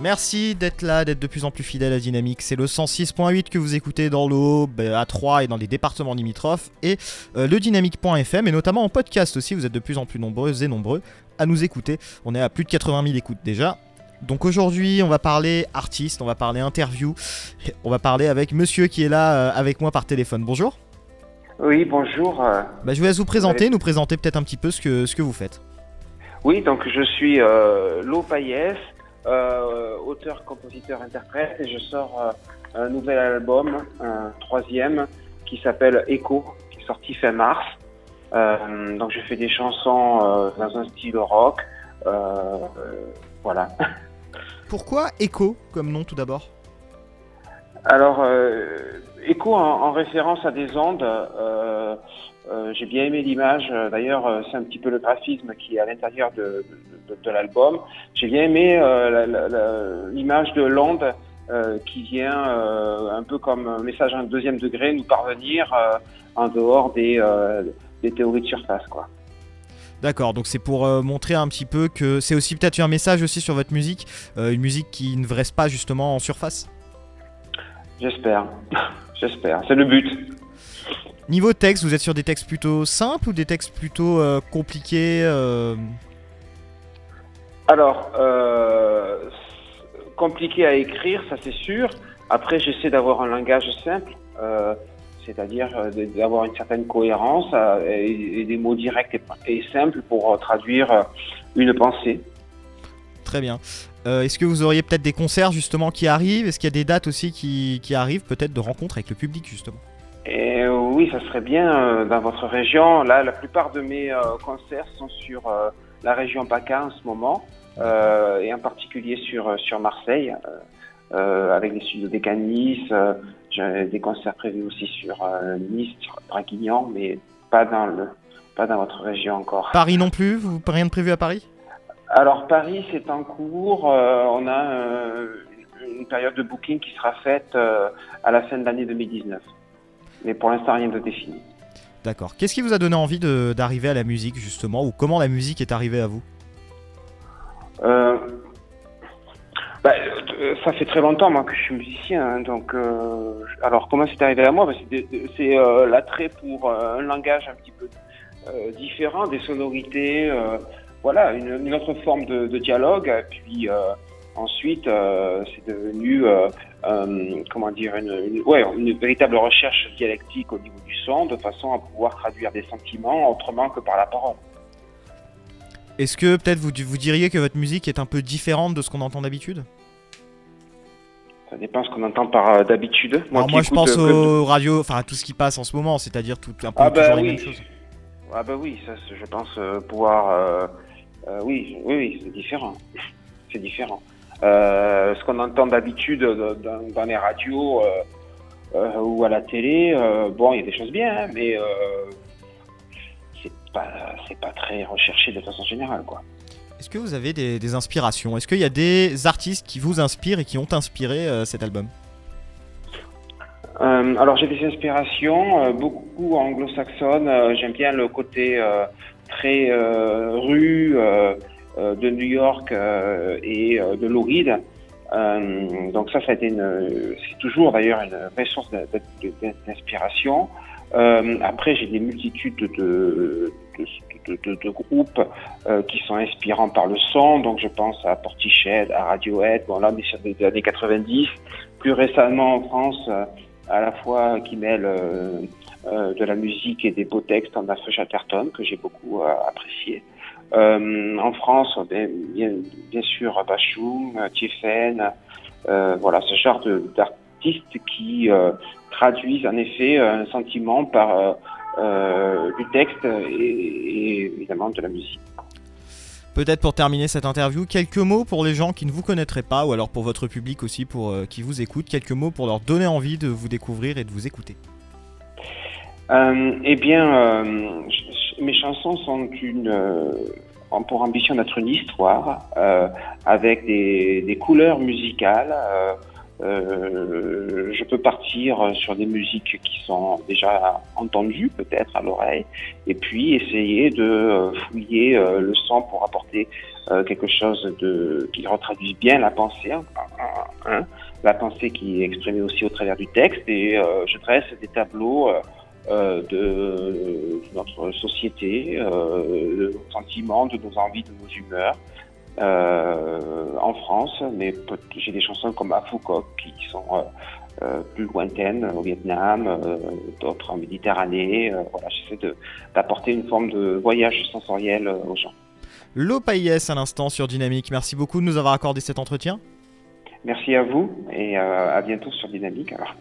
Merci d'être là, d'être de plus en plus fidèle à Dynamique. C'est le 106.8 que vous écoutez dans l'eau, à 3 et dans les départements limitrophes, et euh, le dynamique.fm, et notamment en podcast aussi. Vous êtes de plus en plus nombreux et nombreux à nous écouter. On est à plus de 80 000 écoutes déjà. Donc aujourd'hui, on va parler artiste, on va parler interview, on va parler avec monsieur qui est là euh, avec moi par téléphone. Bonjour. Oui, bonjour. Bah, je vous laisse vous présenter, nous présenter peut-être un petit peu ce que, ce que vous faites. Oui, donc je suis euh, Lo Payès, euh, auteur, compositeur, interprète, et je sors euh, un nouvel album, un troisième, qui s'appelle Echo, qui est sorti fin mars. Euh, donc je fais des chansons euh, dans un style rock. voilà. Pourquoi Echo comme nom tout d'abord? Alors, Echo en, en, référence à des ondes. J'ai bien aimé l'image. D'ailleurs, c'est un petit peu le graphisme qui est à l'intérieur de, de, de l'album. J'ai bien aimé l'image de l'onde qui vient un peu comme un message en deuxième degré nous parvenir en dehors des, des théories de surface, quoi. D'accord, donc c'est pour montrer un petit peu que c'est aussi peut-être un message aussi sur votre musique, une musique qui ne reste pas justement en surface? J'espère, j'espère, c'est le but. Niveau texte, vous êtes sur des textes plutôt simples ou des textes plutôt euh, compliqués euh? Alors, euh, compliqué à écrire, ça c'est sûr. Après, j'essaie d'avoir un langage simple, c'est-à-dire d'avoir une certaine cohérence et, des mots directs et, simples pour traduire une pensée. Très bien. Est-ce que vous auriez peut-être des concerts justement qui arrivent? Est-ce qu'il y a des dates aussi qui, qui arrivent, peut-être de rencontres avec le public justement? Et oui, ça serait bien euh, dans votre région. Là, la plupart de mes euh, concerts sont sur euh, la région PACA en ce moment, et en particulier sur, sur Marseille, avec les studios des Canis. Des concerts prévus aussi sur Nice, Draguignan, mais pas dans, le, pas dans votre région encore. Paris non plus Vous rien de prévu à Paris? Alors, Paris, c'est en cours. on a une période de booking qui sera faite à la fin de l'année 2019 mais pour l'instant rien de défini. D'accord. Qu'est-ce qui vous a donné envie d'arriver à la musique justement, ou comment la musique est arrivée à vous euh, bah, euh, Ça fait très longtemps que je suis musicien, hein, donc euh, alors comment c'est arrivé à moi? Bah, C'est l'attrait pour un langage un petit peu différent, des sonorités, voilà, une, autre forme de, dialogue, Ensuite, euh, c'est devenu, euh, euh, comment dire, une, ouais, une véritable recherche dialectique au niveau du son, de façon à pouvoir traduire des sentiments autrement que par la parole. Est-ce que peut-être vous, vous diriez que votre musique est un peu différente de ce qu'on entend d'habitude? Ça dépend ce qu'on entend par d'habitude. Moi, moi je pense aux radios, enfin à tout ce qui passe en ce moment, c'est-à-dire tout un peu ah bah toujours les mêmes choses. Ah bah oui, ça, je pense pouvoir. oui, oui, oui, c'est différent. c'est différent. Euh, ce qu'on entend d'habitude dans, les radios euh, euh, ou à la télé, bon, il y a des choses bien, hein, mais c'est pas, pas très recherché de façon générale, quoi. Est-ce que vous avez des, inspirations? Est-ce qu'il y a des artistes qui vous inspirent et qui ont inspiré cet album? Alors j'ai des inspirations, beaucoup anglo-saxonnes. J'aime bien le côté très rue, de New York euh, et euh, de Reed. donc ça, ça c'est toujours d'ailleurs une vraie source d'inspiration. après, j'ai des multitudes de, groupes qui sont inspirants par le son. Donc, je pense à Portiched, à Radiohead. Bon, là, on sur des années 90. Plus récemment, en France, à la fois qui mêle de la musique et des beaux textes, on a Feu Chatterton, que j'ai beaucoup apprécié. Euh, en France, bien, bien, sûr, Bachoum, Tiefen, euh, voilà, ce genre d'artistes qui euh, traduisent en effet un sentiment par du texte et, évidemment de la musique. Peut-être pour terminer cette interview, quelques mots pour les gens qui ne vous connaîtraient pas, ou alors pour votre public aussi, pour qui vous écoute, quelques mots pour leur donner envie de vous découvrir et de vous écouter. eh bien, mes chansons sont une, euh, pour ambition d'être une histoire euh, avec des, des, couleurs musicales. Euh, euh, je peux partir sur des musiques qui sont déjà entendues peut-être à l'oreille et puis essayer de fouiller le son pour apporter quelque chose de qui retraduise bien la pensée, hein, hein, la pensée qui est exprimée aussi au travers du texte. Et je dresse des tableaux de, notre société, de nos sentiments, de nos envies, de nos humeurs. en France, mais j'ai des chansons comme Afouko qui sont euh, plus lointaines au Vietnam, euh, d'autres en Méditerranée. Euh, voilà, j'essaie d'apporter une forme de voyage sensoriel aux gens. Lo à l'instant sur Dynamique. Merci beaucoup de nous avoir accordé cet entretien. Merci à vous et à bientôt sur Dynamique. Alors.